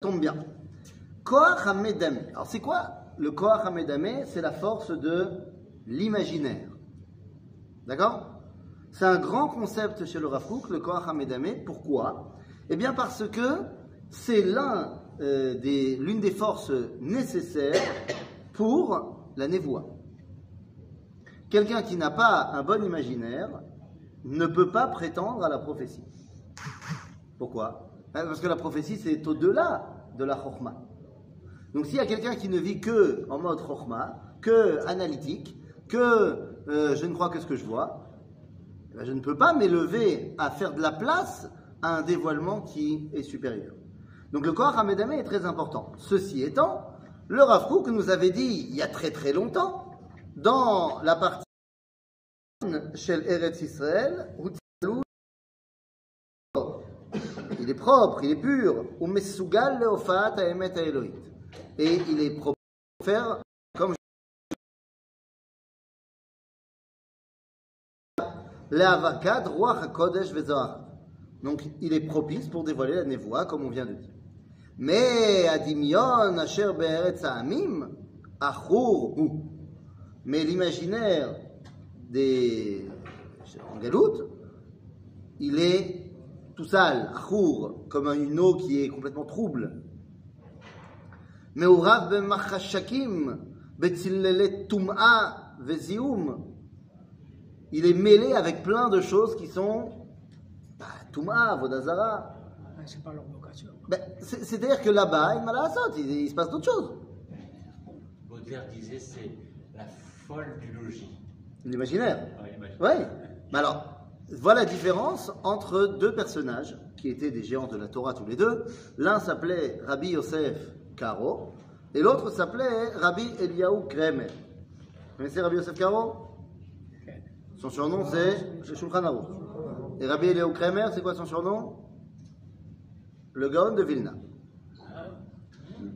tombe bien. Koach Hamedame. Alors c'est quoi le Koach Hamedame C'est la force de l'imaginaire. D'accord? C'est un grand concept chez le Rafouk, le Koach Hamedame. Pourquoi? Eh bien parce que c'est euh, l'une des forces nécessaires pour la névoie. Quelqu'un qui n'a pas un bon imaginaire ne peut pas prétendre à la prophétie. Pourquoi? Parce que la prophétie, c'est au-delà de la chorma. Donc s'il y a quelqu'un qui ne vit que en mode chorma, que analytique, que euh, je ne crois que ce que je vois, eh ben, je ne peux pas m'élever à faire de la place à un dévoilement qui est supérieur. Donc le corps Hamedame est très important. Ceci étant, le Rav Kook nous avait dit il y a très très longtemps, dans la partie chez Eretz Israël, où il est propre, il est pur. Ou. Et il est propre pour faire comme vezohar. Donc il est propice pour dévoiler la névoie, comme on vient de dire. Mais adimion asher be'eretz ha'amim achur hu. Mais l'imaginaire des en Galoute, il est tout sale, achour, comme une eau qui est complètement trouble. Mais au rav b'machashakim, betzillelet tum'a vezioum, il est mêlé avec plein de choses qui sont bah, tum'a, vodazara. Ah, C'est pas leur vocation. Ben, c'est- C'est-à-dire que là-bas, il, m'a la sorte, il, il se passe d'autres choses. Baudelaire disait c'est la folle du logis. L'imaginaire. Ouais. Oui. Mais alors, voilà la différence entre deux personnages qui étaient des géants de la Torah tous les deux. L'un s'appelait Rabbi Yosef Karo et l'autre s'appelait Rabbi Eliyahu Kremer. Vous connaissez Rabbi Yosef Karo Son surnom c'est Shulchan. Et Rabbi Eliyahu Kremer, c'est quoi son surnom? Le Gaon de Vilna.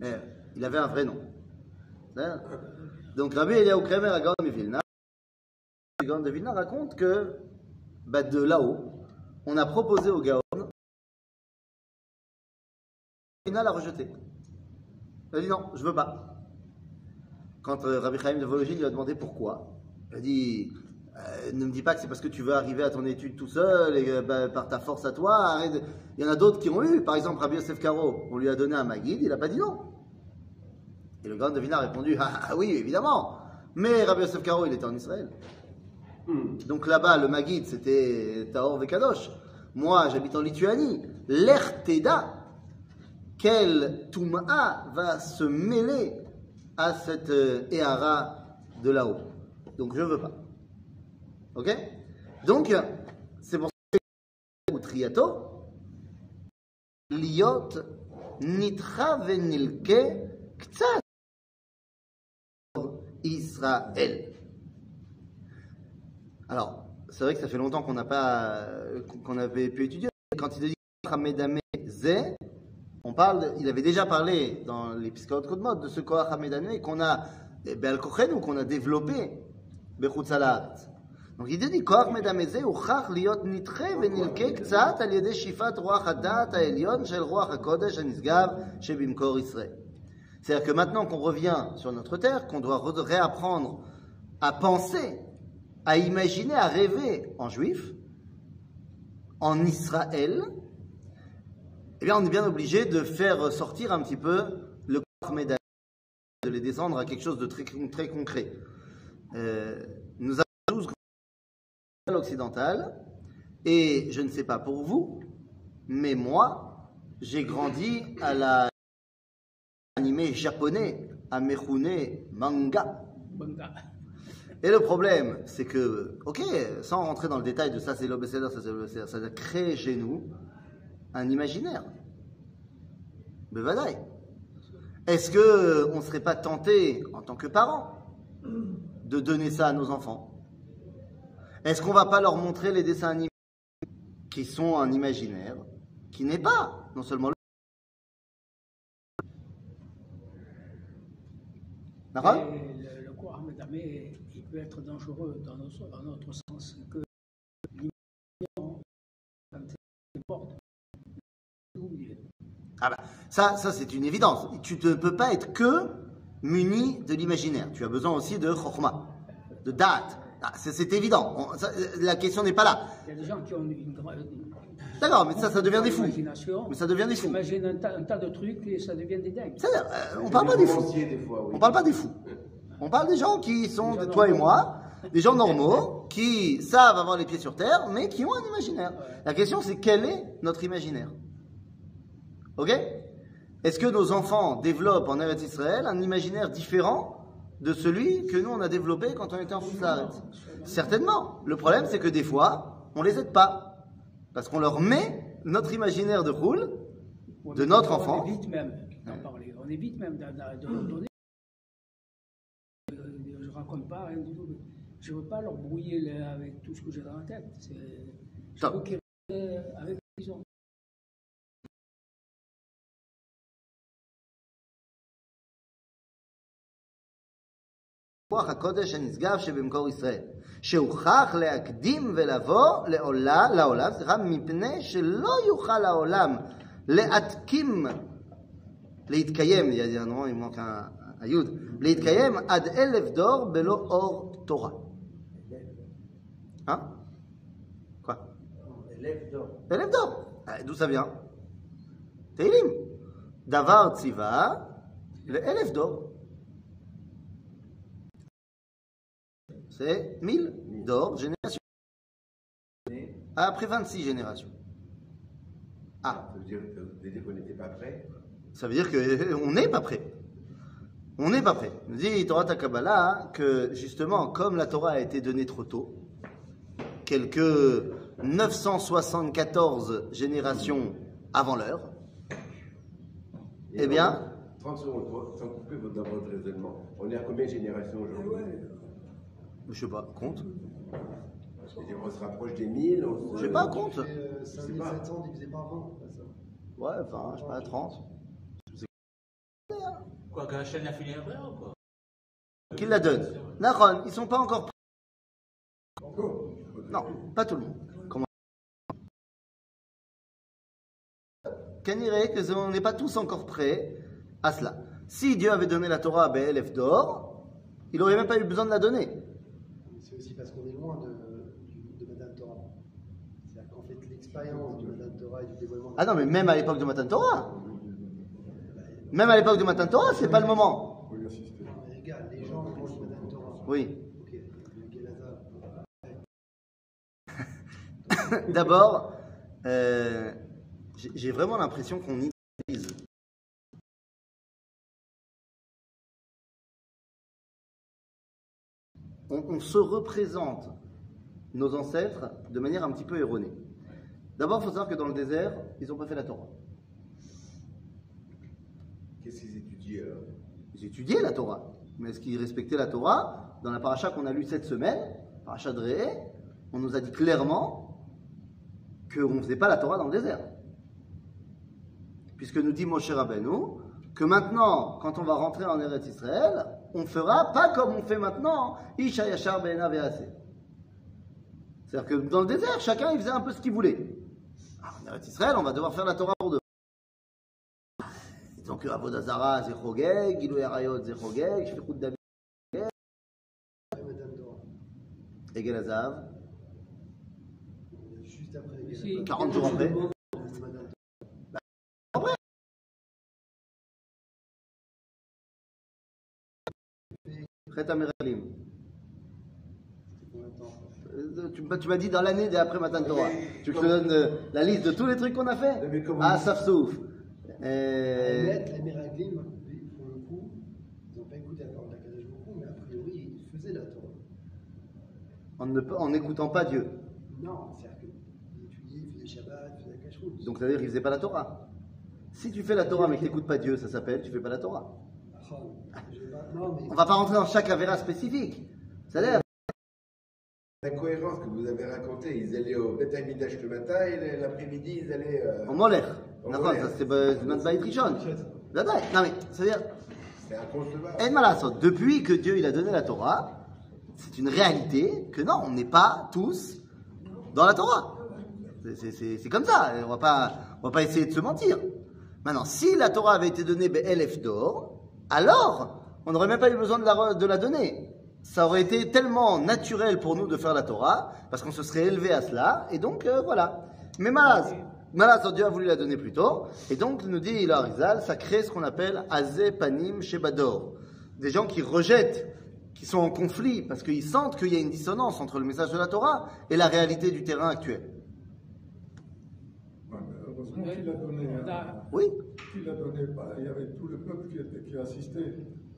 Eh, il avait un vrai nom. Hein? Donc Rabbi Eliyahu Kremer à Gaon de Vilna. Gaon de Vilna raconte que bah, de là-haut, on a proposé au Gaon. Vilna l'a rejeté. Il a dit non, je veux pas. Quand euh, Rabbi Chaim de Vologine lui a demandé pourquoi, il a dit euh, ne me dis pas que c'est parce que tu veux arriver à ton étude tout seul et bah, par ta force à toi. Il y en a d'autres qui ont eu. Par exemple, Rabbi Yosef Karo, on lui a donné un Maguide, il n'a pas dit non. Et le Gaon de Vilna a répondu ah, ah oui, évidemment. Mais Rabbi Yosef Karo, il était en Israël. Donc là-bas, le Maguide, c'était Taor Vekadosh. Moi, j'habite en Lituanie. L'Erteda, quel Touma va se mêler à cette euh, Ehara de là-haut? Donc je veux pas. Ok? Donc, c'est pour ça que Triato, Liot Nitra Venilke Israël. Alors, c'est vrai que ça fait longtemps qu'on n'a pas, qu'on avait pu étudier. Quand il dit Hamedame Zé, on parle, il avait déjà parlé dans les Piskaot Kodmot de ce Koach Hamedame qu'on a, eh, Kochen, ou qu'on a développé, Bechutz Haaretz. Donc il dit Koach Medame Zé, liot nitre venilke ktsat al yede shifat ruach hadat ha'elyon shel ruach hakodesh hanisgav shebimkor Israël. C'est-à-dire que maintenant qu'on revient sur notre terre, qu'on doit re- réapprendre à penser, à imaginer, à rêver en juif, en Israël, eh bien, on est bien obligé de faire sortir un petit peu le corps médaillé, de les descendre à quelque chose de très, très concret. Euh, nous avons 12 grandes occidentales, et je ne sais pas pour vous, mais moi, j'ai grandi à la animé japonais, à Mechune manga. Banga. Et le problème, c'est que, ok, sans rentrer dans le détail de ça c'est l'obécédeur, ça c'est ça a créé chez nous un imaginaire. Bevadaï. Est-ce que on ne serait pas tenté, en tant que parents, de donner ça à nos enfants? Est-ce qu'on va pas leur montrer les dessins animés qui sont un imaginaire, qui n'est pas non seulement le... D'accord Peut être dangereux dans notre, dans notre sens que elle porte, Ah bah, Ça, ça c'est une évidence. Tu ne peux pas être que muni de l'imaginaire. Tu as besoin aussi de chokma, de date. Ah, c'est évident. On- ça, la question n'est pas là. Il y a des gens qui ont une grande D'accord, mais ça, ça devient des fous. Mais ça devient des fous. s'imaginent un tas, un tas de trucs et ça devient des dingues. C'est-à-dire, euh, on parle pas des fous. des fois, oui. On parle pas des fous. On parle des gens qui sont, gens toi et moi, des gens normaux, qui savent avoir les pieds sur terre, mais qui ont un imaginaire. La question, c'est quel est notre imaginaire? Ok? Est-ce que nos enfants développent en Eretz Israël un imaginaire différent de celui que nous, on a développé quand on était en Foussareth Certainement. Le problème, c'est que des fois, on les aide pas. Parce qu'on leur met notre imaginaire de roule, de notre on enfant. évite même d'en parler. On évite même d'en- d'en- de raconte pas rien du tout. Je ne veux pas leur brouiller le- avec tout ce que j'ai dans la tête. C'est- Je Top. veux qu'ils restent avec ce qu'ils ont. רוח הקודש הנשגב שבמקור ישראל, שהוכח להקדים ולבוא לעולה, לעולם, סליחה, מפני שלא יוכל העולם להתקים, להתקיים, il y a- il y a un moment, il manque un, un יוד, להתקיים עד אלף דור בלא אור תורה. Hein Quoi Élève d'or. אלף דור. Ah, D'où ça vient תהילים. דבר ציווה לאלף דור. C'est 1000 d'or, génération. Après 26 générations. Ah, Ça veut dire, ça veut dire qu'on n'était pas prêt. ça veut dire qu'on n'est pas prêt. On n'est pas prêt. Nous dit Torah Takabala que justement, comme la Torah a été donnée trop tôt, quelques 974 générations avant l'heure, Eh bien 30 secondes, sans couper votre- dans votre raisonnement. On est à combien de générations aujourd'hui je sais pas, compte On se rapproche des 1000 on se- Je sais pas, compte Euh, sais 5700 divisé par 20, c'est pas ça? Ouais, enfin, je sais pas, 30. Quoi, que Hachem a fini après ou quoi Qui la donne Naron, ils sont pas encore prêts. Non, pas tout le monde. Comment on n'est pas tous encore prêts à cela? Si Dieu avait donné la Torah à Bé'elef d'or, il n'aurait même pas eu besoin de la donner. C'est aussi parce qu'on est loin de, de Madame Torah. C'est-à-dire qu'en fait, l'expérience du Madame Torah et du dévoilement. Ah non, mais même à l'époque de Matan Torah, même à l'époque de Matan Torah, c'est pas le moment. Oui. D'abord, euh, j'ai j'ai vraiment l'impression qu'on idéalise. On, on se représente nos ancêtres de manière un petit peu erronée. D'abord, il faut savoir que dans le désert, ils n'ont pas fait la Torah. Qu'est-ce qu'ils étudient alors? Ils étudiaient la Torah. Mais est-ce qu'ils respectaient la Torah? Dans la paracha qu'on a lue cette semaine, paracha de Réé, on nous a dit clairement qu'on ne faisait pas la Torah dans le désert. Puisque nous dit Moshe Rabbeinu que maintenant, quand on va rentrer en Eretz Israël, on fera pas comme on fait maintenant, Isha Ve'aseh. C'est-à-dire que dans le désert, chacun il faisait un peu ce qu'il voulait. Ah, en Eretz Israël, on va devoir faire la Torah pour deux. Donc, Avodazara, c'est Chogeg, Gilou Yarayot, c'est Chogeg, Shfichut David, Torah. Egel Azav. Juste après les Si, 40 jours après. Madame Torah. Chet Ameralim. C'était combien de temps Tu, m'as- tu m'as dit dans l'année d'après Matan Torah. Tu te donne euh, la liste de tous les trucs qu'on a fait? Non, mais comment- Ah, Saf Euh, maîtres, les Meraglim, pour le coup, ils n'ont pas écouté la parole d'Akadosh beaucoup, mais a priori, ils faisaient la Torah. en ne- en n'écoutant pas Dieu. Non, c'est-à-dire qu'ils étudiaient, ils faisaient Shabbat, ils faisaient la cacheroute. Donc, ça veut dire qu'ils faisaient pas la Torah. Si tu fais la Torah mais que tu n'écoutes pas Dieu, ça s'appelle tu fais pas la Torah. Ah, je vais pas- Non, mais On va pas rentrer dans chaque avéra spécifique. Ça a l'air. L'incohérence que vous avez racontée, ils allaient au Beth Amidash le matin et l'après-midi, ils allaient. euh, En Moller. Ba- c'est notre baït Rishon. Vadaï. Non mais, c'est-à-dire, Malasot, depuis que Dieu il a donné la Torah, c'est une réalité que non, on n'est pas tous dans la Torah. C'est- comme ça, on va pas, on va pas essayer de se mentir. Maintenant, si la Torah avait été donnée Elef d'or, alors on n'aurait même pas eu besoin de la, de la donner. Ça aurait été tellement naturel pour nous de faire la Torah, parce qu'on se serait élevé à cela, et donc euh, voilà. Mais Malaz, Malaz, Dieu a voulu la donner plus tôt, et donc nous dit il Rizal, ça crée ce qu'on appelle Azé Panim Shebador. Des gens qui rejettent, qui sont en conflit, parce qu'ils sentent qu'il y a une dissonance entre le message de la Torah et la réalité du terrain actuel. Heureusement qu'il a donné. On hein. Oui donné, bah, il y avait tout le peuple qui, était, qui assistait.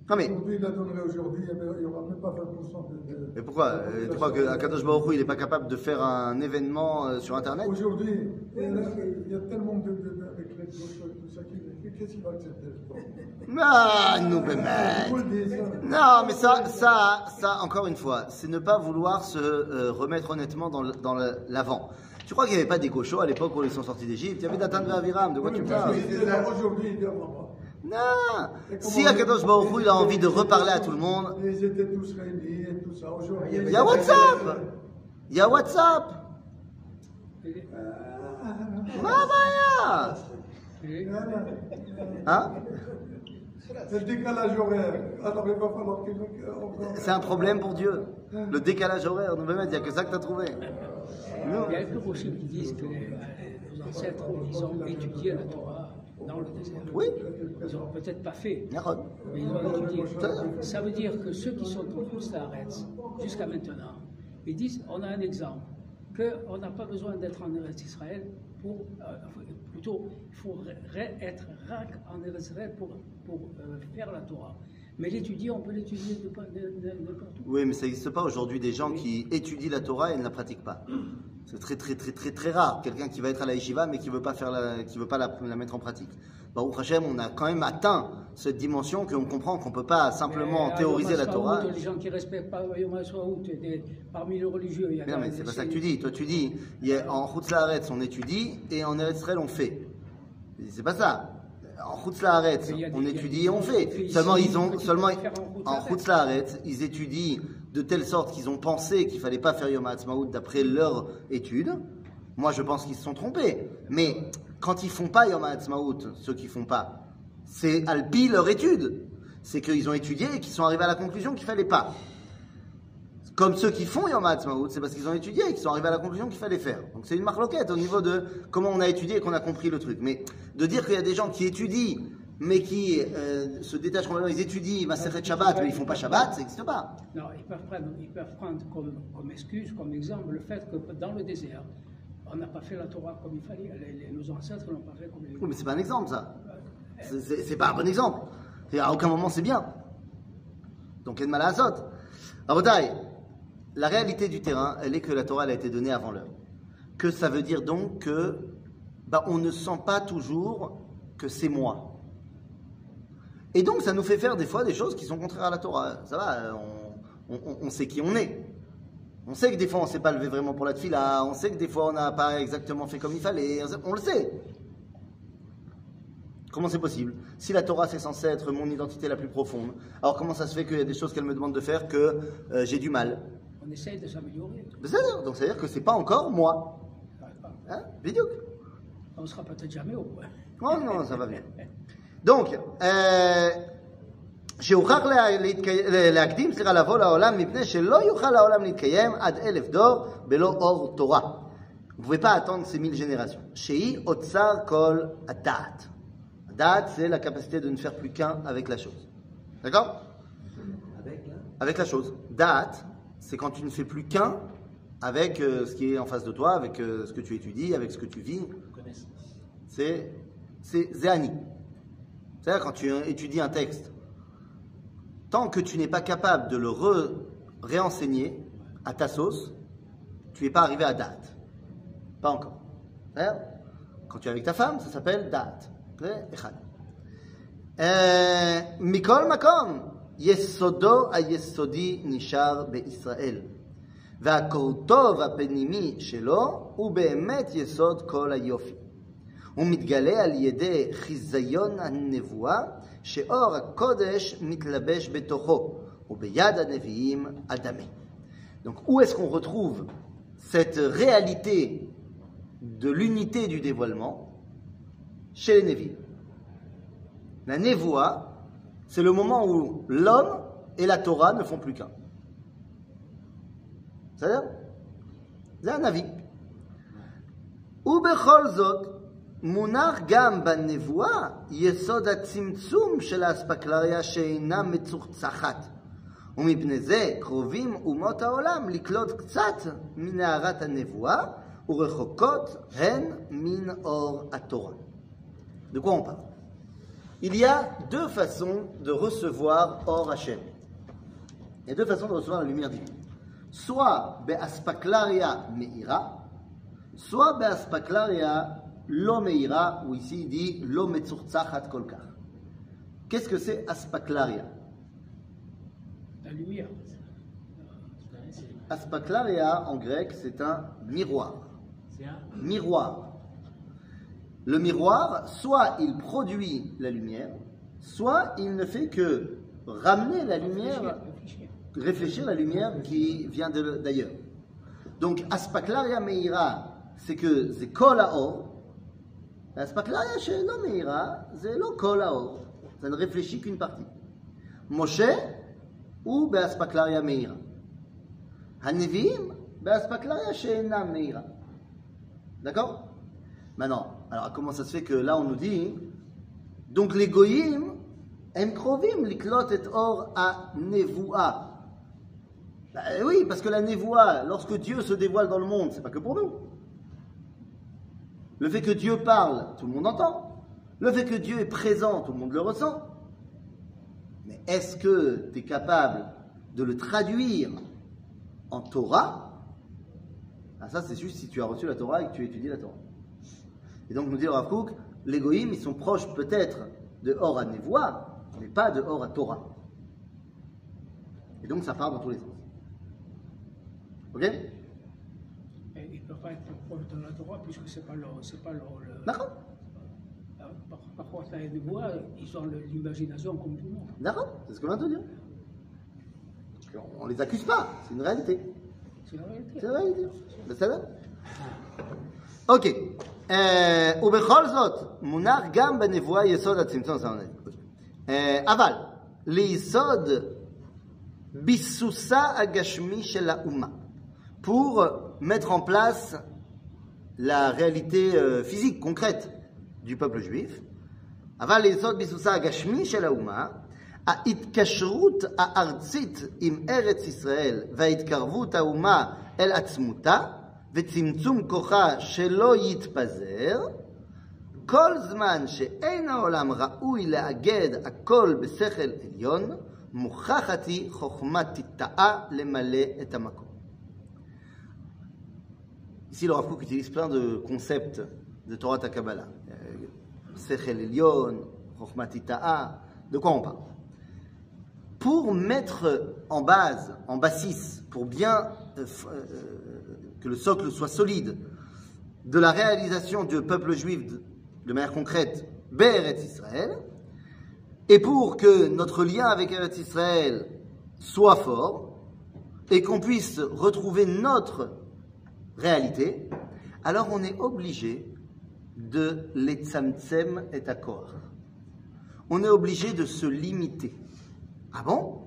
Non mais, Aujourd'hui, il la donnerait aujourd'hui, il n'y aura même pas 20% de. mais pourquoi Euh, Tu crois que Akadosh Baruch il n'est pas capable de faire un événement euh, sur Internet? Aujourd'hui, il y a- y a tellement de. de, avec les et tout ça, qu'est-ce qu'il va accepter Ah, nous, ben, ça. Non, mais ça, ça, ça, encore une fois, c'est ne pas vouloir se euh, remettre honnêtement dans l'avant. Tu crois qu'il n'y avait pas des chauds à l'époque où ils sont sortis d'Égypte? Il y avait Datan et Aviram, de quoi Oui, tu mais parles? Aujourd'hui, il n'y en aura pas. Non Si Akadosh Baruch Hu, il a envie de reparler à tout le monde, Ils étaient tous réunis et tout ça. Aujourd'hui, il y a WhatsApp Il y a WhatsApp Ma baya Et- Hein? C'est le décalage horaire. Alors il va falloir qu'il encore. C'est un problème pour Dieu. Le décalage horaire, nous il n'y a que ça que tu as trouvé. Il y a quelques aussi qui disent que les, nos ancêtres, ils ont étudié la Torah dans le désert. Oui. Ils n'ont peut-être pas fait, mais ils ont étudié. Ça- Ça veut dire que ceux qui sont au Koustaaretz jusqu'à maintenant, ils disent on a un exemple, qu'on n'a pas besoin d'être en Eretz Israël pour. euh, plutôt, il faut être en Eretz Israël pour, pour euh, faire la Torah. Mais l'étudier, on peut l'étudier de- de- de- n'importe où. Oui, mais ça n'existe pas aujourd'hui des gens qui étudient la Torah et ne la pratiquent pas. C'est très très très très très rare. Quelqu'un qui va être à la yeshiva mais qui veut pas faire la, qui veut pas la, la mettre en pratique. Baruch Hashem, on a quand même atteint cette dimension qu'on comprend qu'on peut pas simplement Mais à théoriser la Torah. Les gens qui respectent pas Yom HaSwaout, des- parmi les religieux, il y a Mais non, mais c'est pas ça que tu dis. Toi, tu dis, il y a, en Chutz Laaretz, on étudie et en Eretz on fait. C'est pas ça. En Chutz Laaretz, on étudie et on fait. Seulement, ils ont, seulement, en. Chutz Laaretz, ils étudient de telle sorte qu'ils ont pensé qu'il fallait pas faire Yom HaAtzmaut d'après leur étude. Moi, je pense qu'ils se sont trompés. Mais quand ils font pas Yom HaAtzmaut, ceux qui font pas, c'est alpi leur étude. C'est qu'ils ont étudié et qu'ils sont arrivés à la conclusion qu'il fallait pas. Comme ceux qui font Yom HaAtzmaut, c'est parce qu'ils ont étudié et qu'ils sont arrivés à la conclusion qu'il fallait faire. Donc c'est une marloquette au niveau de comment on a étudié et qu'on a compris le truc. Mais de dire qu'il y a des gens qui étudient, mais qui euh, se détachent complètement, ils étudient Maseret Shabbat, mais ils font pas Shabbat, ça n'existe pas. Non, ils peuvent prendre, ils peuvent prendre comme, comme excuse, comme exemple, le fait que dans le désert, on n'a pas fait la Torah comme il fallait. Les- les- nos ancêtres n'ont pas fait comme il Oui, mais c'est pas un exemple ça. C'est- pas un bon exemple. Et à aucun moment c'est bien. Donc il y a de mal à Azot. Rabotai, la réalité du terrain, elle est que la Torah elle a été donnée avant l'heure. Que ça veut dire donc que bah, on ne sent pas toujours que c'est moi. Et donc ça nous fait faire des fois des choses qui sont contraires à la Torah. Ça va, euh, on, on- on sait qui on est. On sait que des fois on s'est pas levé vraiment pour la tefila, on sait que des fois on n'a pas exactement fait comme il fallait, on le sait. Comment c'est possible? Si la Torah c'est censé être mon identité la plus profonde, alors comment ça se fait qu'il y a des choses qu'elle me demande de faire que euh, j'ai du mal? On essaye de s'améliorer. Donc c'est-à-dire que c'est pas encore moi. Hein? Vidéo On ne sera peut-être jamais au point. Non, non, ça va bien. Donc, euh, שהוכח לה- להתקי- להקדים, סליחה, לבוא לעולם מפני שלא יוכל העולם להתקיים עד אלף דור בלא אור תורה. Vous ne pouvez pas attendre ces mille générations. שהיא אוצר כל הדעת. הדעת, c'est la capacité de ne faire plus qu'un avec la chose. D'accord Avec la chose. Da'at, c'est quand tu ne fais plus qu'un avec euh, ce qui est en face de toi, avec euh, ce que tu étudies, avec ce que tu vis. Connaissance. C'est c'est Zéani. C'est-à-dire quand tu étudies un texte, tant que tu n'es pas capable de le re- réenseigner à ta sauce, tu n'es pas arrivé à date. Pas encore. C'est-à-dire, Quand tu es avec ta femme, ça s'appelle date. C'est Echad. אה, מכל מקום, יסודו היסודי נשאר בישראל. והקורטוב הפנימי שלו הוא באמת יסוד כל היופי. הוא מתגלה על ידי חיזיון הנבואה, שאור הקודש מתלבש בתוכו, וביד הנביאים אדמה. Donc où est-ce qu'on retrouve cette réalité de l'unité du dévoilement Chez les Nevi'im. La névoie, c'est le moment où l'homme et la Torah ne font plus qu'un. C'est-à-dire C'est un avis. ובכל זאת, מונח גם בנבואה יסוד הצמצום של האספקלריה שאינה מצוחצחת. ומפני זה קרובים אומות העולם לקלוט קצת מנערת הנבואה ורחוקות הן מן אור התורה. De quoi on parle Il y a deux façons de recevoir Or Hashem. Il y a deux façons de recevoir la lumière divine. Soit Be'aspaklaria Meira, soit Be'aspaklaria Lo Meira, ou ici il dit Lo Metzurtzachat Kolkar. Qu'est-ce que c'est Aspaklaria La lumière. Aspaklaria en grec c'est un miroir. C'est un Miroir. Le miroir, soit il produit la lumière, soit il ne fait que ramener la lumière Réfléchir. réfléchir la lumière qui vient d'ailleurs. Donc, Aspaklaria Meira, c'est que c'est Kol Haor. Aspaklaria She'eno Meira, c'est lo Kol Haor. Ça ne réfléchit qu'une partie. Moshe ou Be'aspaklaria Meira. Hanevim, Be'aspaklaria She'ena Meira. D'accord Maintenant, alors comment ça se fait que là on nous dit donc les goyim הם קרובים לקלוט את אור הנבואה. Bah, oui, parce que la névoie, lorsque Dieu se dévoile dans le monde, c'est pas que pour nous. Le fait que Dieu parle, tout le monde entend. Le fait que Dieu est présent, tout le monde le ressent. Mais est-ce que tu es capable de le traduire en Torah? Ah, Ça, c'est juste si tu as reçu la Torah et que tu étudies la Torah. Et donc, nous dit Rav Kook, les ils sont proches peut-être de Or à Névoie, mais pas de Or à Torah. Et donc, ça part dans tous les sens. Ok Et il ne peut pas être proche de la Torah puisque ce n'est pas leur. c'est Pas leur le- D'accord Par, par contre, les névois, ils ont le- l'imagination comme tout le monde. D'accord C'est ce qu'on vient de te dire. On ne les accuse pas, c'est une réalité. C'est la réalité. C'est la réalité. בסדר? אוקיי. אה, ובכל זאת, מונח גם בנבואה יסוד הצמצום. אה, אבל ליסוד ביסוסה הגשמי של האומה, pour mettre en place la réalité euh, physique, concrète du peuple juif, אבל ליסוד ביסוסה הגשמי של האומה, ההתקשרות הארצית עם ארץ ישראל והתקרבות האומה אל עצמותה וצמצום כוחה שלא יתפזר, כל זמן שאין העולם ראוי לאגד הכל בשכל עליון, מוכחת היא חוכמת תטאה למלא את המקום. Ici, le Rav Kook utilise plein de concepts de Torah Takabala. Sechel Elion, Chokhmat Ita'a. De quoi on parle? Pour mettre en base, en bassis, pour bien euh, euh, que le socle soit solide de la réalisation du peuple juif de, manière concrète, Be'eretz Israël, et pour que notre lien avec Eretz Israël soit fort, et qu'on puisse retrouver notre réalité, alors on est obligé de l'etzamtsem et akor. On est obligé de se limiter. Ah bon?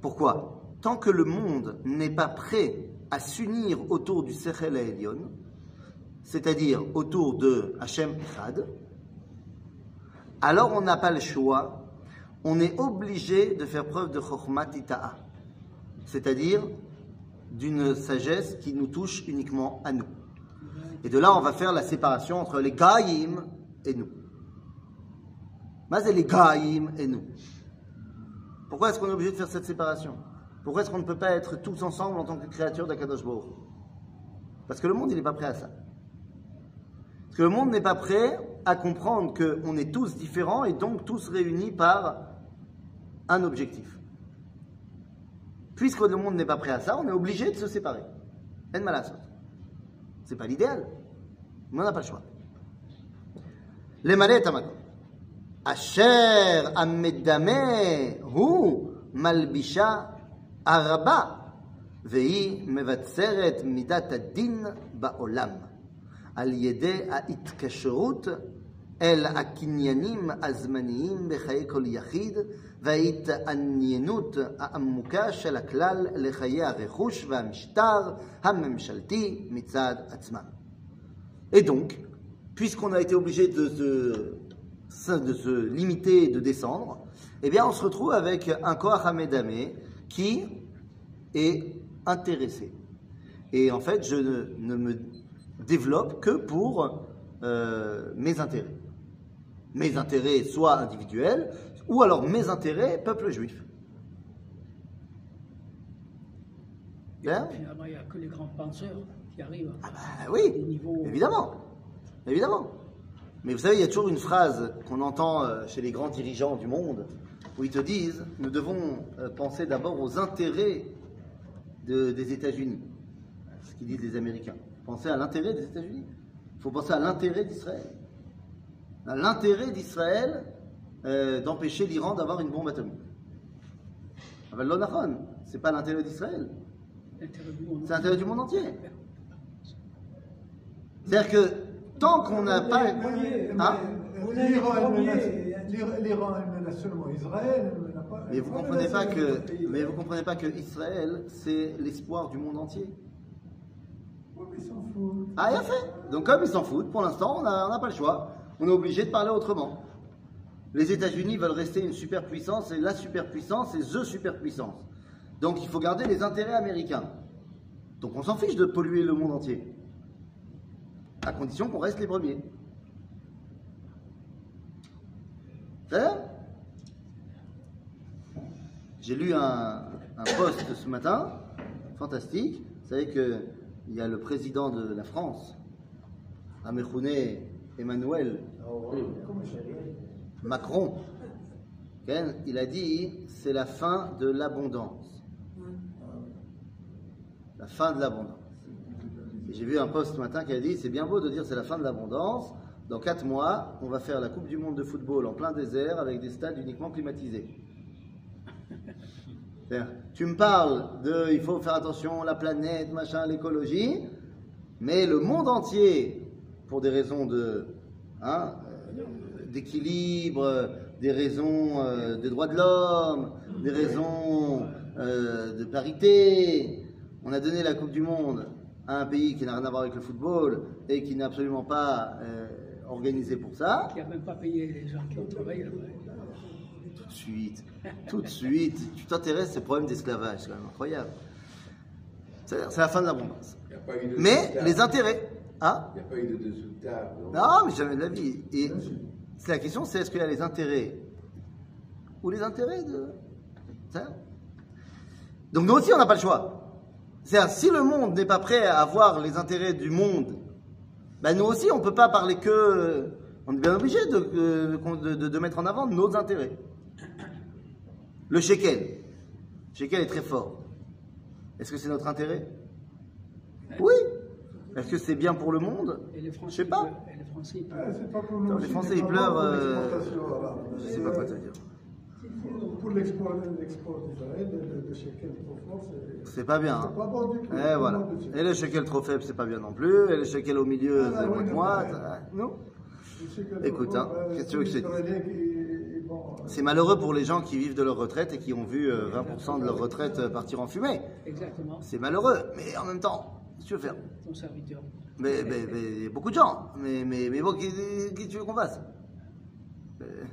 Pourquoi? Tant que le monde n'est pas prêt à s'unir autour du Sechel Elion, c'est-à-dire autour de Hachem Echad, alors on n'a pas le choix, on est obligé de faire preuve de Chokhmat c'est-à-dire d'une sagesse qui nous touche uniquement à nous. Et de là, on va faire la séparation entre les Gaïm et nous. Mais c'est les Gaïm et nous. Pourquoi est-ce qu'on est obligé de faire cette séparation? Pourquoi est-ce qu'on ne peut pas être tous ensemble en tant que créatures d'Akadosh Parce que le monde, n'est pas prêt à ça. Parce que le monde n'est pas prêt à comprendre qu'on est tous différents et donc tous réunis par un objectif. Puisque le monde n'est pas prêt à ça, on est obligé de se séparer. En malasot. C'est pas l'idéal. Mais on n'a pas le choix. למלא את המקום. אשר המדמה הוא מלבישה הרבה, והיא מבצרת מידת הדין בעולם, על ידי ההתקשרות אל הקניינים הזמניים בחיי כל יחיד וההתעניינות העמוקה של הכלל לחיי הרכוש והמשטר הממשלתי מצד עצמם. Et donc, puisqu'on a été obligé de se, de se limiter, de descendre, eh bien on se retrouve avec un Koach Hamedame qui est intéressé. Et en fait, je ne, ne me développe que pour euh, mes intérêts. Mes intérêts soit individuels, ou alors mes intérêts peuple juif. Finalement, il n'y a que les grands penseurs qui arrivent Ah bah oui, niveaux. évidemment, évidemment. Mais vous savez, il y a toujours une phrase qu'on entend euh, chez les grands dirigeants du monde, où ils te disent, nous devons euh, penser d'abord aux intérêts de- des États-Unis. Ce qu'ils disent les Américains. Pensez à l'intérêt des États-Unis. Il faut penser à l'intérêt d'Israël. À l'intérêt d'Israël euh, d'empêcher l'Iran d'avoir une bombe atomique. Ah ben, c'est pas l'intérêt d'Israël, c'est l'intérêt du monde entier. C'est-à-dire que tant qu'on n'a pas. Hein L'Iran, elle menace- seulement Israël. mais vous comprenez pas que, mais vous comprenez pas que Israël, c'est l'espoir du monde entier. Oui, mais ils s'en foutent. Ah, il a fait. Donc comme ils s'en foutent, pour l'instant, on n'a on n'a pas le choix. On est obligé de parler autrement. Les États-Unis veulent rester une superpuissance et la superpuissance est the superpuissance. Donc il faut garder les intérêts américains. Donc on s'en fiche de polluer le monde entier. À condition qu'on reste les premiers. J'ai lu un, post ce matin, fantastique. Vous savez qu'il y a le président de la France, Amekhoune Emmanuel Macron. Il a dit c'est la fin de l'abondance. La fin de l'abondance. J'ai vu un post ce matin qui a dit c'est bien beau de dire c'est la fin de l'abondance. Dans quatre mois, on va faire la Coupe du Monde de football en plein désert avec des stades uniquement climatisés. Tu me parles de il faut faire attention, la planète, machin, l'écologie, mais le monde entier, pour des raisons de hein, euh, d'équilibre, des raisons euh, des droits de l'homme, des raisons euh, de parité, on a donné la Coupe du Monde à un pays qui n'a rien à voir avec le football et qui n'est absolument pas euh, organisé pour ça. Qui n'a même pas payé les gens qui ont travaillé là-bas. Tout de suite, tout de suite, tu t'intéresses à ces problèmes d'esclavage, c'est quand même incroyable. C'est la fin de l'abondance. Il n'y a pas eu de Mais les intérêts, hein Il n'y a pas eu de dessous de table. non? Non, mais jamais de la vie. Et c'est la question, c'est est-ce qu'il y a les intérêts ou les intérêts de ça Donc nous aussi, on n'a pas le choix. C'est-à-dire, si le monde n'est pas prêt à avoir les intérêts du monde, ben nous aussi, on ne peut pas parler que. On est bien obligé de, de, de- de mettre en avant nos intérêts. Le shekel. Le shekel est très fort. Est-ce que c'est notre intérêt? Oui. Est-ce que c'est bien pour le monde Et les Français, Je sais pas. ils pleurent. Et les Français, ils Ah, pleurent. c'est pas pour Non, nous les aussi, Français, c'est ils pas pleurent, pour euh. Je sais pas quoi te dire. Pour- l'export d'Israël, de shekel trop fort, c'est C'est pas bien. hein. c'est pas bon du tout. Et voilà. Le monde le sait. Et le shekel trop faible, c'est pas bien non plus. Et le shekel au milieu, Ah, c'est oui, moins que non, Le Écoute, hein, euh, qu'est-ce que tu veux que je dise euh, C'est malheureux pour les gens qui vivent de leur retraite et qui ont vu euh, 20% de leur retraite partir en fumée. Exactement. C'est malheureux, mais en même temps, qu'est-ce que tu veux faire Ton serviteur. mais, beaucoup de gens. Mais, mais, mais bon, qu'est-ce que tu veux qu'on fasse? Euh,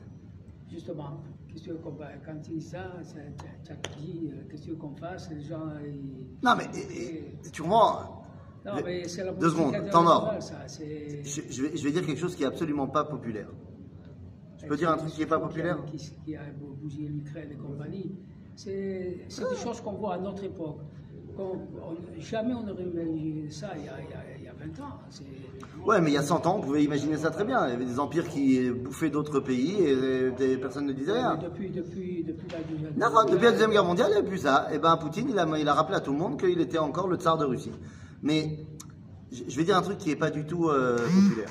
Justement, qu'est-ce que tu veux qu'on Quand il dit ça, ça- tu as dit, euh, qu'est-ce que tu veux qu'on fasse? Les gens. ils- Non, mais tu comprends? Non, Le- mais c'est la Deux secondes, temps mort. je, je vais, je vais dire quelque chose qui est absolument pas populaire. Je peux dire un truc qui est pas populaire? Qui, qui a bougé l'Ukraine et compagnie. C'est c'est des choses qu'on voit à notre époque. On- jamais on aurait imaginé ça il y a, il y a- il y a 20 ans. Ouais, mais il y a 100 ans, on pouvait imaginer ça très bien. Il y avait des empires qui bouffaient d'autres pays et des personnes ne disaient rien. Mais depuis, depuis, depuis la deuxième depuis la Guerre mondiale, il n'y avait plus ça. Et ben Poutine, il a, il a rappelé à tout le monde qu'il était encore le tsar de Russie. Mais je vais dire un truc qui n'est pas du tout euh, populaire.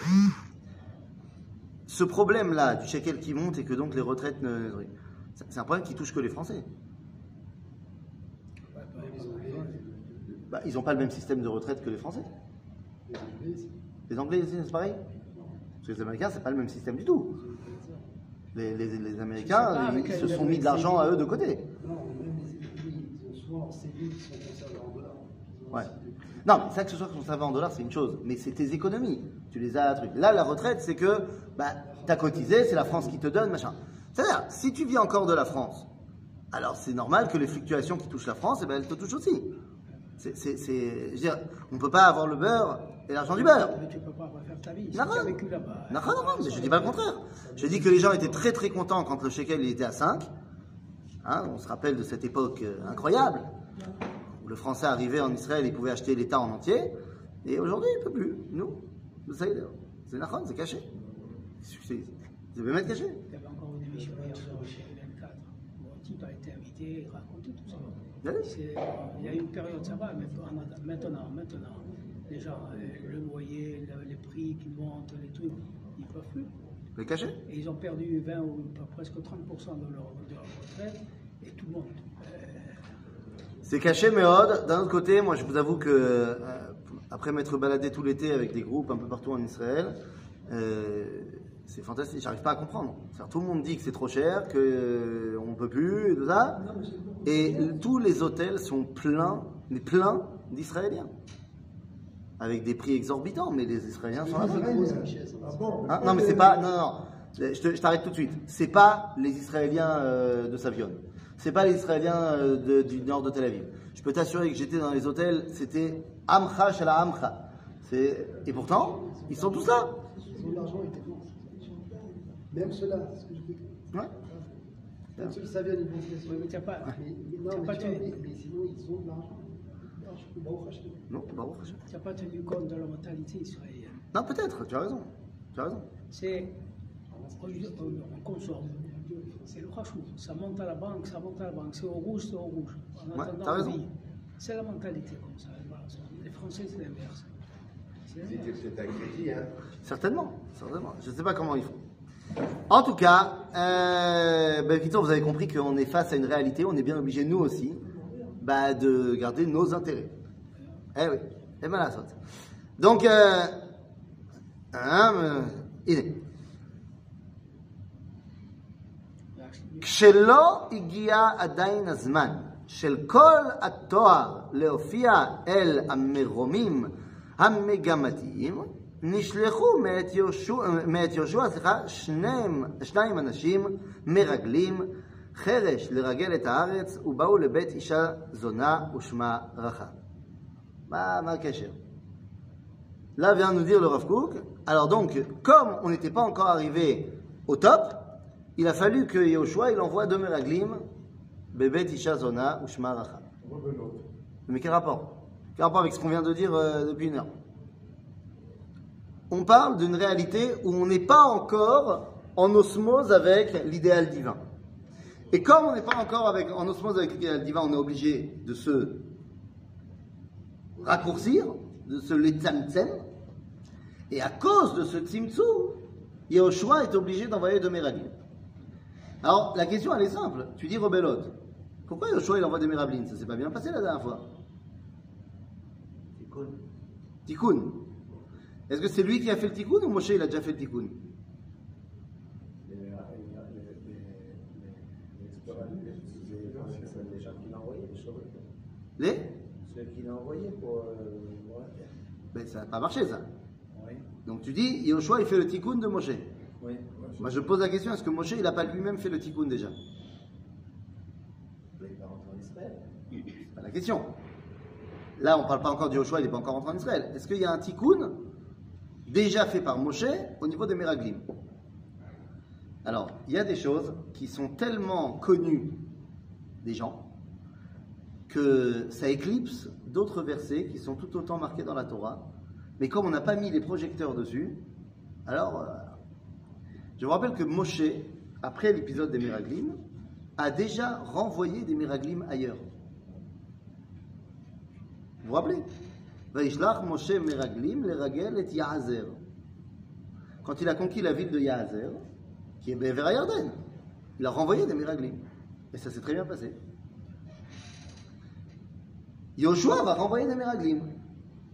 Ce problème-là du shekel qui monte et que donc les retraites ne... C'est un problème qui touche que les Français. Bah, ils n'ont pas le même système de retraite que les Français. Les Anglais, c'est- Les Anglais, c'est pareil Parce que les Américains, c'est pas le même système du tout. Les, les- les Je sais pas Américains, ils se sont mis de l'argent à eux de côté. Non, même les États-Unis, ils ont souvent cédé qui sont conservés en dollars. Ouais. Non, mais ça que ce soit conservé en dollars, c'est une chose. Mais c'est tes économies. Tu les as à truc. Là, la retraite, c'est que bah, tu as cotisé, c'est la France qui te donne, machin. C'est-à-dire, si tu vis encore de la France, alors c'est normal que les fluctuations qui touchent la France, eh ben, elles te touchent aussi. C'est, je veux dire, on ne peut pas avoir le beurre et l'argent du beurre. Mais tu peux pas refaire ta vie. Si tu as vécu là-bas. Non, non, non, mais je dis pas le contraire. Je dis que les gens étaient très très contents quand le shekel il était à 5. Hein, on se rappelle de cette époque euh, incroyable où le français arrivait en Israël, il pouvait acheter l'État en entier. Et aujourd'hui, il ne peut plus. Nous, vous savez, c'est Nachon, c'est caché. C'est mettre caché. Il y avait encore une émission hier sur chez 24. Bon, le type a été invité, il racontait tout ça. Oui. C'est- Il y a une période, ça va, mais maintenant, maintenant, les gens, euh, le loyer, le- les prix qui montent, les trucs, ils ne peuvent plus. C'est caché. Et ils ont perdu 20 ou presque 30% de leur, de leur retraite, et tout le monde. euh, C'est caché, mais. D'un autre côté, moi je vous avoue que euh, après m'être baladé tout l'été avec des groupes un peu partout en Israël, euh, c'est fantastique. J'arrive pas à comprendre. Tout le monde dit que c'est trop cher, qu'on ne peut plus et tout ça. Et tous les hôtels sont pleins, mais pleins d'Israéliens. Avec des prix exorbitants, mais les Israéliens sont là. Ah bon Hein non, mais c'est pas. Non, non, non. Je te- je t'arrête tout de suite. C'est pas les Israéliens euh, de Savion. C'est pas les Israéliens euh, de- du nord de Tel Aviv. Je peux t'assurer que j'étais dans les hôtels, c'était Amcha Shala Amcha. Et pourtant, ils sont tous là. Ils ont de l'argent, ils te font. Même ceux-là, c'est ce que je dis. Ouais. Même ceux qui savent, ils vont se laisser. oui, mais tu n'as pas. Mais, mais non, T'as mais, pas tu vois, tenu- mais, mais sinon, ils ont de l'argent. Non, Baruch Hashem. Tu n'as pas tenu compte de la mentalité israélienne. Non, peut-être, tu as raison. Tu as raison. C'est. On, on consomme. C'est le rachou. Ça monte à la banque, ça monte à la banque. C'est au rouge, c'est au rouge. En Ouais, on raison. C'est la mentalité comme ça. Les Français, c'est l'inverse. C'est C'était l'inverse. peut-être un crédit, hein. Certainement, certainement. Je ne sais pas comment ils font. En tout cas, euh, ben, Victor, vous avez compris qu'on est face à une réalité, on est bien obligé, nous aussi, bah, de garder nos intérêts. Eh oui, et ben la saute. Donc, euh, hein, euh, il est. כשלא הגיע עדיין הזמן של כל התואר להופיע אל המרומים המגמתיים, נשלחו מאת יהושע, מאת יהושע סליחה, שניים, שניים אנשים מרגלים חרש לרגל את הארץ, ובאו לבית אישה זונה ושמה רחה. מה, מה הקשר? Là vient nous dire le Rav Kook. Alors donc, comme on n'était pas encore arrivé au top, il a fallu que Yehoshua il envoie deux meraglim, Bebet Isha Zona ou Shema Racha. Mais quel rapport Quel rapport avec ce qu'on vient de dire euh, depuis une heure On parle d'une réalité où on n'est pas encore en osmose avec l'idéal divin. Et comme on n'est pas encore avec, en osmose avec l'idéal divin, on est obligé de se raccourcir, de se letzamtzem. Et à cause de ce tzimtzum, Yehoshua est obligé d'envoyer deux meraglim. Alors, la question, elle est simple. Tu dis rebellot. Pourquoi Yehoshua, il envoie des meraglines Ça s'est pas bien passé la dernière fois. Tikkun. Est-ce que c'est lui qui a fait le tikkun ou Moshe, il a déjà fait le tikkun? C'est les gens qui l'ont envoyé, les cheveux. Les? Ceux qui l'ont envoyé pour euh, la terre. Ben, ça n'a pas marché, ça. Oui. Donc tu dis, Yehoshua, il fait le tikkun de Moshe. Oui. Moi, je pose la question, est-ce que Moshe, il n'a pas lui-même fait le tikkun déjà? Il n'est pas rentré en Israël. C'est pas la question. Là, on ne parle pas encore de Yehoshua, il n'est pas encore rentré en Israël. Est-ce qu'il y a un tikkun déjà fait par Moshe au niveau des Meraglim Alors, il y a des choses qui sont tellement connues des gens que ça éclipse d'autres versets qui sont tout autant marqués dans la Torah. Mais comme on n'a pas mis les projecteurs dessus, alors euh, je vous rappelle que Moshe, après l'épisode des Meraglim, a déjà renvoyé des Meraglim ailleurs. Vous vous rappelez? Quand il a conquis la ville de Yahazer, qui est vers Yarden, il a renvoyé des Meraglim. Et ça s'est très bien passé. Yoshua va renvoyer des Meraglim.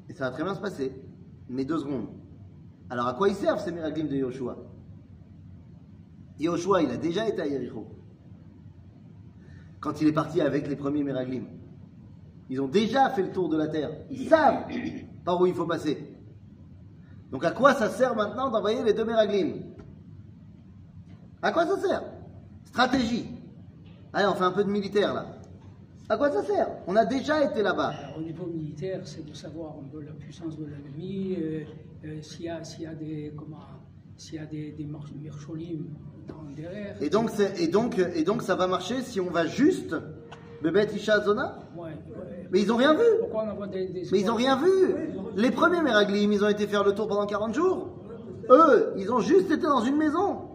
Et ça va très bien se passer. Mais deux secondes. Alors à quoi ils servent ces Meraglim de Yoshua? Yoshua, il a déjà été à Yericho. Quand il est parti avec les premiers Meraglim. Ils ont déjà fait le tour de la terre. Ils savent par où il faut passer. Donc à quoi ça sert maintenant d'envoyer les deux Meraglim À quoi ça sert? Stratégie. Allez, on fait un peu de militaire là. À quoi ça sert? On a déjà été là-bas. Au niveau militaire, c'est de savoir un peu la puissance de l'ennemi, euh, euh, s'il y a, s'il y a des comment, s'il y a des, des mar- mircholim dans derrière. Et donc, c'est- et, donc, et donc ça va marcher si on va juste Bebet Isha Zona. Mais ils ont rien vu Pourquoi on envoie des, des Mais ils ont rien vu Les premiers Meraglim, ils ont été faire le tour pendant 40 jours. Eux, ils ont juste été dans une maison.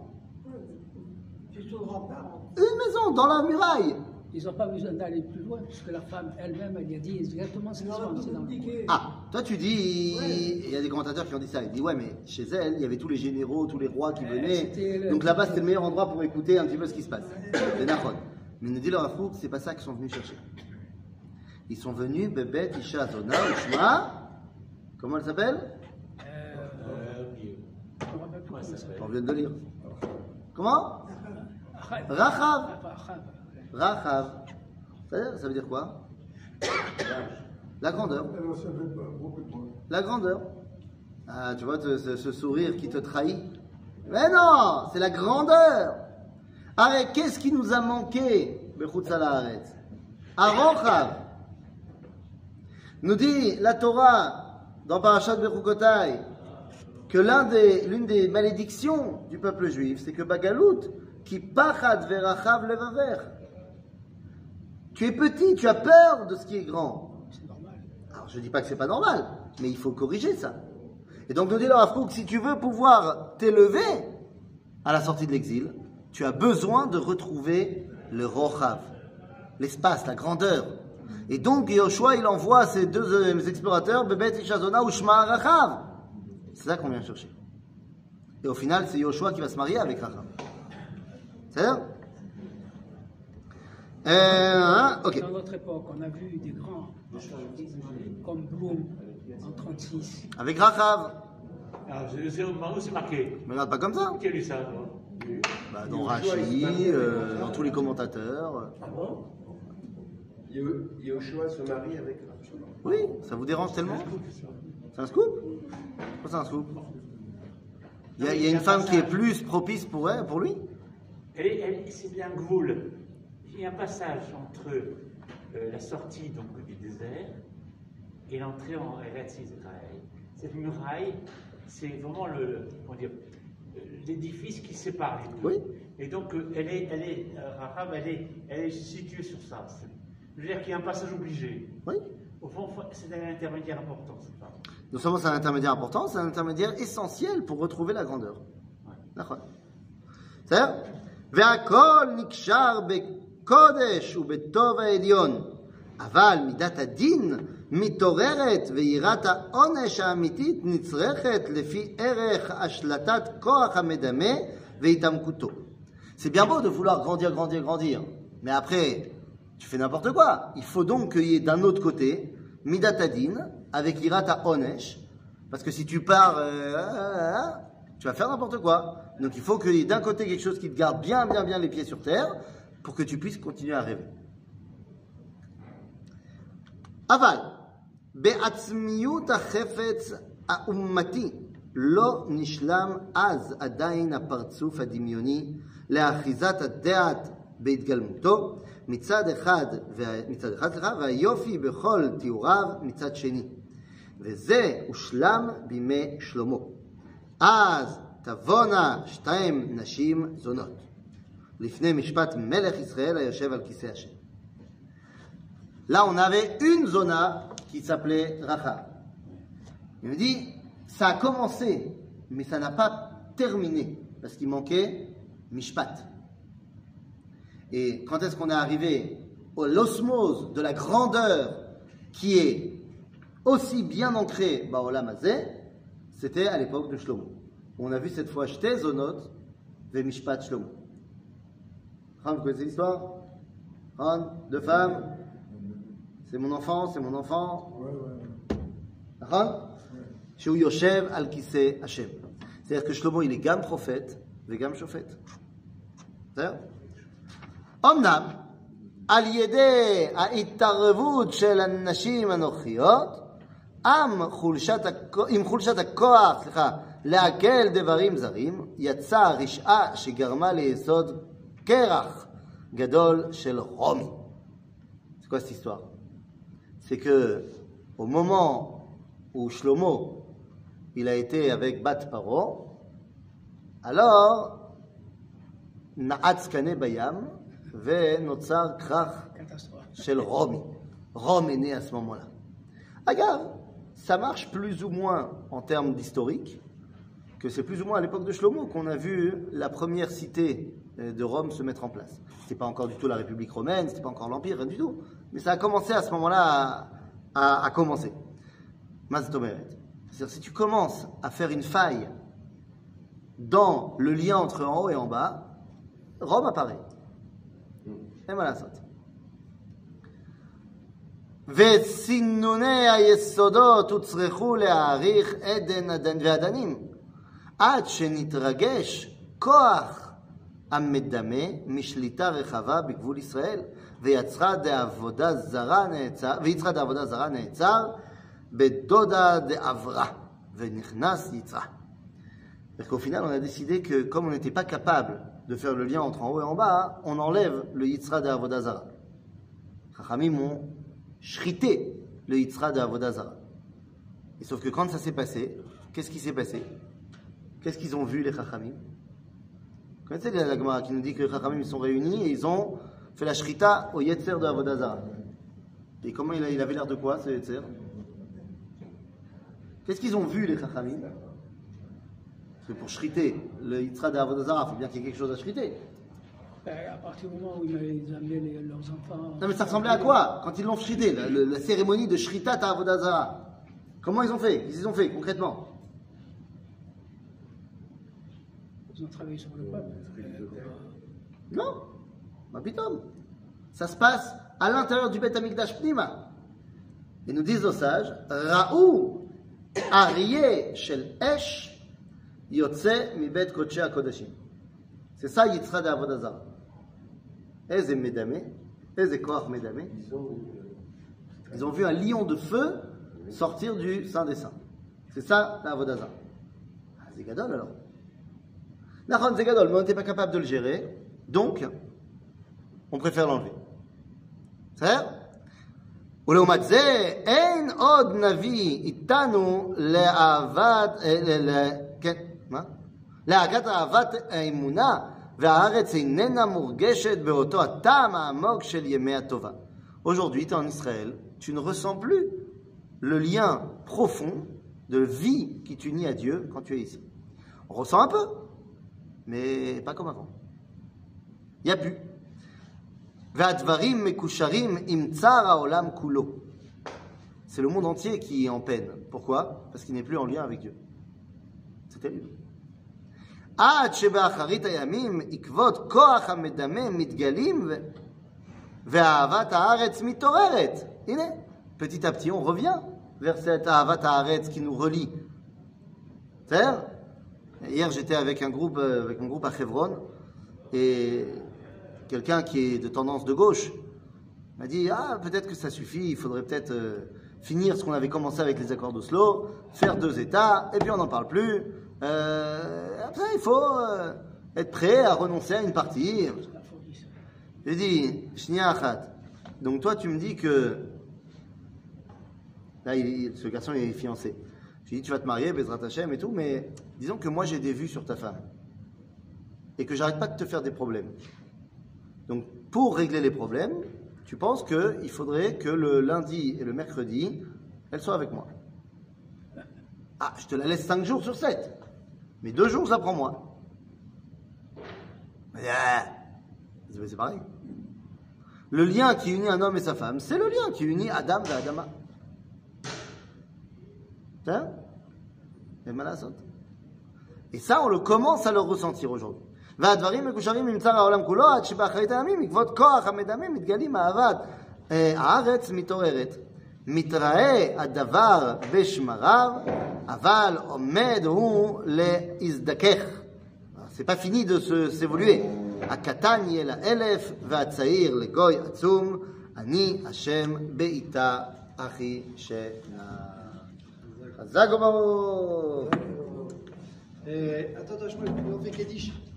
Une maison, dans la muraille. Ils n'ont pas besoin d'aller plus loin, puisque la femme elle-même, elle y a dit exactement ce qui se Ah, toi tu dis, il y a des commentateurs qui ont dit ça. Ils disent, ouais, mais chez elle, il y avait tous les généraux, tous les rois qui venaient. Donc là-bas, c'était le meilleur endroit pour écouter un petit peu ce qui se passe. C'est. Mais nous dit leur Rafouk, c'est pas ça qu'ils sont venus chercher. Ils sont venus, Bebet, Isha, Zona, Ushma. Comment elle s'appelle? Euh. On vient de le lire. Comment? Rachav. Rachav. Ça veut dire- quoi? La grandeur. La grandeur. Ah, tu vois ce sourire qui te trahit Mais non, c'est la grandeur. Arrête, qu'est-ce qui nous a manqué Haaretz? Arochav. Nous dit la Torah dans Parashat Bechukotai que l'une des malédictions du peuple juif, c'est que Bagalout, qui pachad verachav levaver. Tu es petit, tu as peur de ce qui est grand. Alors je dis pas que c'est pas normal, mais il faut corriger ça. Et donc nous dit le si tu veux pouvoir t'élever à la sortie de l'exil, tu as besoin de retrouver le Rochav, l'espace, la grandeur. Et donc Yoshua, il envoie ses deux euh, explorateurs, Bebet Ishazona ou Shema Rachav. C'est ça qu'on vient chercher. Et au final, c'est Yoshua qui va se marier avec Rachav. C'est ça? Euh, hein. Dans notre époque, on a vu des grands, comme Bloom en 36. Avec Rachav. Alors, je- je- où c'est marqué Mais regarde pas comme ça. Qui a lu ça Bah, dans Rashi, euh, dans tous les commentateurs. Yo- Yoshua se marie avec. Oui, ça vous dérange tellement? C'est un scoop Pourquoi c'est un scoop? Il y, a, il y a une femme qui est plus propice pour elle, pour lui? Elle est- elle- C'est bien Gvoul. Il y a un passage entre euh, la sortie donc, du désert et l'entrée en Eretz Israël. Cette muraille, c'est vraiment le, comment dire, euh, l'édifice qui sépare les deux. Oui. Et donc, euh, elle est, elle est, euh, Rahab, elle est, elle est située sur ça. C'est- Je veux dire qu'il y a un passage obligé. Oui. Au fond, c'est un intermédiaire important, cette femme. Non seulement c'est un intermédiaire important, c'est un intermédiaire essentiel pour retrouver la grandeur. Ouais. נכון. בסדר? והכל נקשר בקודש ובטוב העליון. אבל מידת הדין מתעוררת ויראת העונש האמיתית נצרכת לפי ערך השלטת כוח המדמה והתעמקותו. C'est bien beau de vouloir grandir, grandir, grandir. Mais après, tu fais n'importe quoi. Il faut donc qu'il y ait d'un autre côté, Midat Adin, avec Irata Onesh. Parce que si tu pars, euh, euh, euh, tu vas faire n'importe quoi. Donc il faut qu'il y ait d'un côté quelque chose qui te garde bien, bien, bien les pieds sur terre pour que tu puisses continuer à rêver. אבל בעצמיות החפץ האומתי לא נשלם אז עדיין הפרצוף הדמיוני לאחיזת הדעת בהתגלמותו מצד אחד, מצד אחד סליחה, והיופי בכל תיאוריו מצד שני. וזה הושלם בימי שלמה. אז תבואנה שתיים נשים זונות, לפני משפט מלך ישראל היושב על כיסא השם. Là, on avait une zona qui s'appelait Racha. Il me dit, ça a commencé, mais ça n'a pas terminé, parce qu'il manquait Mishpat. Et quand est-ce qu'on est arrivé à l'osmose de la grandeur qui est aussi bien ancrée Lamazé, c'était à l'époque de Shlomo. On a vu cette fois Shte Zonot ve Mishpat Shlomo. Vous connaissez l'histoire? Deux femmes, c'est mon enfant, c'est mon enfant. Ouais, ouais. נכון? שהוא יושב על כיסא השם. C'est-à-dire que Shlomo, il est gam prophète, vegam shofet. בסדר? אמנם, על ידי ההתערבות של הנשים הנוכחיות, עם חולשת, הכ- עם חולשת הכוח, סליחה, לעכל דברים זרים, יצא רשעה שגרמה ליסוד קרח גדול של רומי. C'est quoi cette histoire c'est que au moment où Shlomo il a été avec Bat Paro, alors Naatz Kane Bayam ve Notzar Krach Shel Romi. Rome est né à ce moment-là. Agar, ça marche plus ou moins en termes d'historique, que c'est plus ou moins à l'époque de Shlomo qu'on a vu la première cité euh, de Rome se mettre en place. Ce C'était pas encore du tout la République romaine, ce c'était pas encore l'Empire, rien du tout. Mais ça a commencé à ce moment-là à, à- à commencer. Mazdomeret. C'est-à-dire, si tu commences à faire une faille dans le lien entre en haut et en bas, Rome apparaît. אין מה לעשות. ואת סינוני היסודות הוצרכו להעריך עדן עדן ואדנים, עד שנתרגש כוח המדמה משליטה רחבה בגבול ישראל, ויצרה דעבודה זרה נעצר, ויצרה דעבודה זרה נעצר בדודה דעברה, ונכנס יצרה. Parce qu'au final, on a décidé que comme on n'était pas capable de faire le lien entre en haut et en bas, on enlève le Yitzra de Avodazara. Chachamim ont shrité le Yitzra de Avodazara. Et sauf que quand ça s'est passé, qu'est-ce qui s'est passé Qu'est-ce qu'ils ont vu les Chachamim Vous connaissez la Gemara qui nous dit que les Chachamim ils sont réunis et ils ont fait la shrita au Yetzer de Avodazara. Et comment il, a- il avait l'air de quoi ce Yetzer? Qu'est-ce qu'ils ont vu les Chachamim? Parce que pour shriter le Yitzra de Avodazara, il faut bien qu'il y ait quelque chose à shriter. Ben, à partir du moment où ils amenaient les- leurs enfants. Non mais ça ressemblait à quoi? Quand ils l'ont shrité, la, cérémonie de shritat à Avodazara. Comment ils ont fait? Qu'est-ce qu'ils ont fait concrètement? Ils ont travaillé sur le peuple. Euh, Non Pitom. Ça se passe à l'intérieur du Beth Amikdash Pnima. Et nous disent nos sages, Raou Arié Shel Esh Yotze mi Bet Kodesh HaKodashim. C'est ça Yitzra de Avodazara. Eze Medame, Eze Koach Medame. Ils ont vu un lion de feu sortir du Saint des Saints. C'est ça la Avodazara. Ah, c'est gadol alors. Nachon, c'est gadol, mais on n'était pas capable de le gérer, donc on préfère l'enlever. בסדר? ולעומת זה, אין עוד נביא איתנו לאהבת, אה, ל- ל- כן, מה? להגת אהבת האמונה, והארץ איננה מורגשת באותו הטעם העמוק של ימי הטובה. Aujourd'hui, tu es en Israël, tu ne ressens plus le lien profond de vie qui t'unit à Dieu quand tu es ici. On ressent un peu, mais pas comme avant. Il n'y a plus. והדברים מקושרים עם צער העולם כולו. C'est le monde entier qui est en peine. Pourquoi Parce qu'il n'est plus en lien avec Dieu. C'est terrible. עד שבאחרית הימים עקבות כוח המדמה מתגלים ו... ואהבת הארץ מתעוררת. הנה, petit à petit, on revient vers cette אהבת הארץ qui nous relie. בסדר? Hier, j'étais avec un groupe, euh, avec mon groupe à Hebron, et quelqu'un qui est de tendance de gauche m'a dit Ah, peut-être que ça suffit, il faudrait peut-être euh, finir ce qu'on avait commencé avec les accords d'Oslo, faire deux États, et puis on n'en parle plus. Euh, après, il faut euh, être prêt à renoncer à une partie. J'ai dit Shnia Achat. Donc toi, tu me dis que. Là, il- ce garçon est fiancé. Je lui dis Tu vas te marier, Bezrat Hashem et tout, mais disons que moi j'ai des vues sur ta femme. Et que j'arrête pas de te faire des problèmes. Donc, pour régler les problèmes, tu penses qu'il faudrait que le lundi et le mercredi, elle soit avec moi. Ah, je te la laisse 5 jours sur 7. Mais 2 jours, ça prend moi. Mais, ah, c'est pareil. Le lien qui unit un homme et sa femme, c'est le lien qui unit Adam et Adama. Hein? Et ça, on le commence à le ressentir aujourd'hui. והדברים מקושרים עם צער העולם כולו, עד שבאחרית הימים, בעקבות כוח המדמה, מתגלים אהבת אה, הארץ מתעוררת. מתראה הדבר בשמריו, Aval omed hu le izdakech. C'est pas fini de se- s'évoluer. הקטן יהיה לאלף והצעיר לגוי עצום, אני השם בעיתה אחי שנה. חזק וברוך. Euh, attends, attends, je me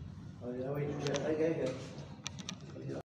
Okay, wait, okay, okay.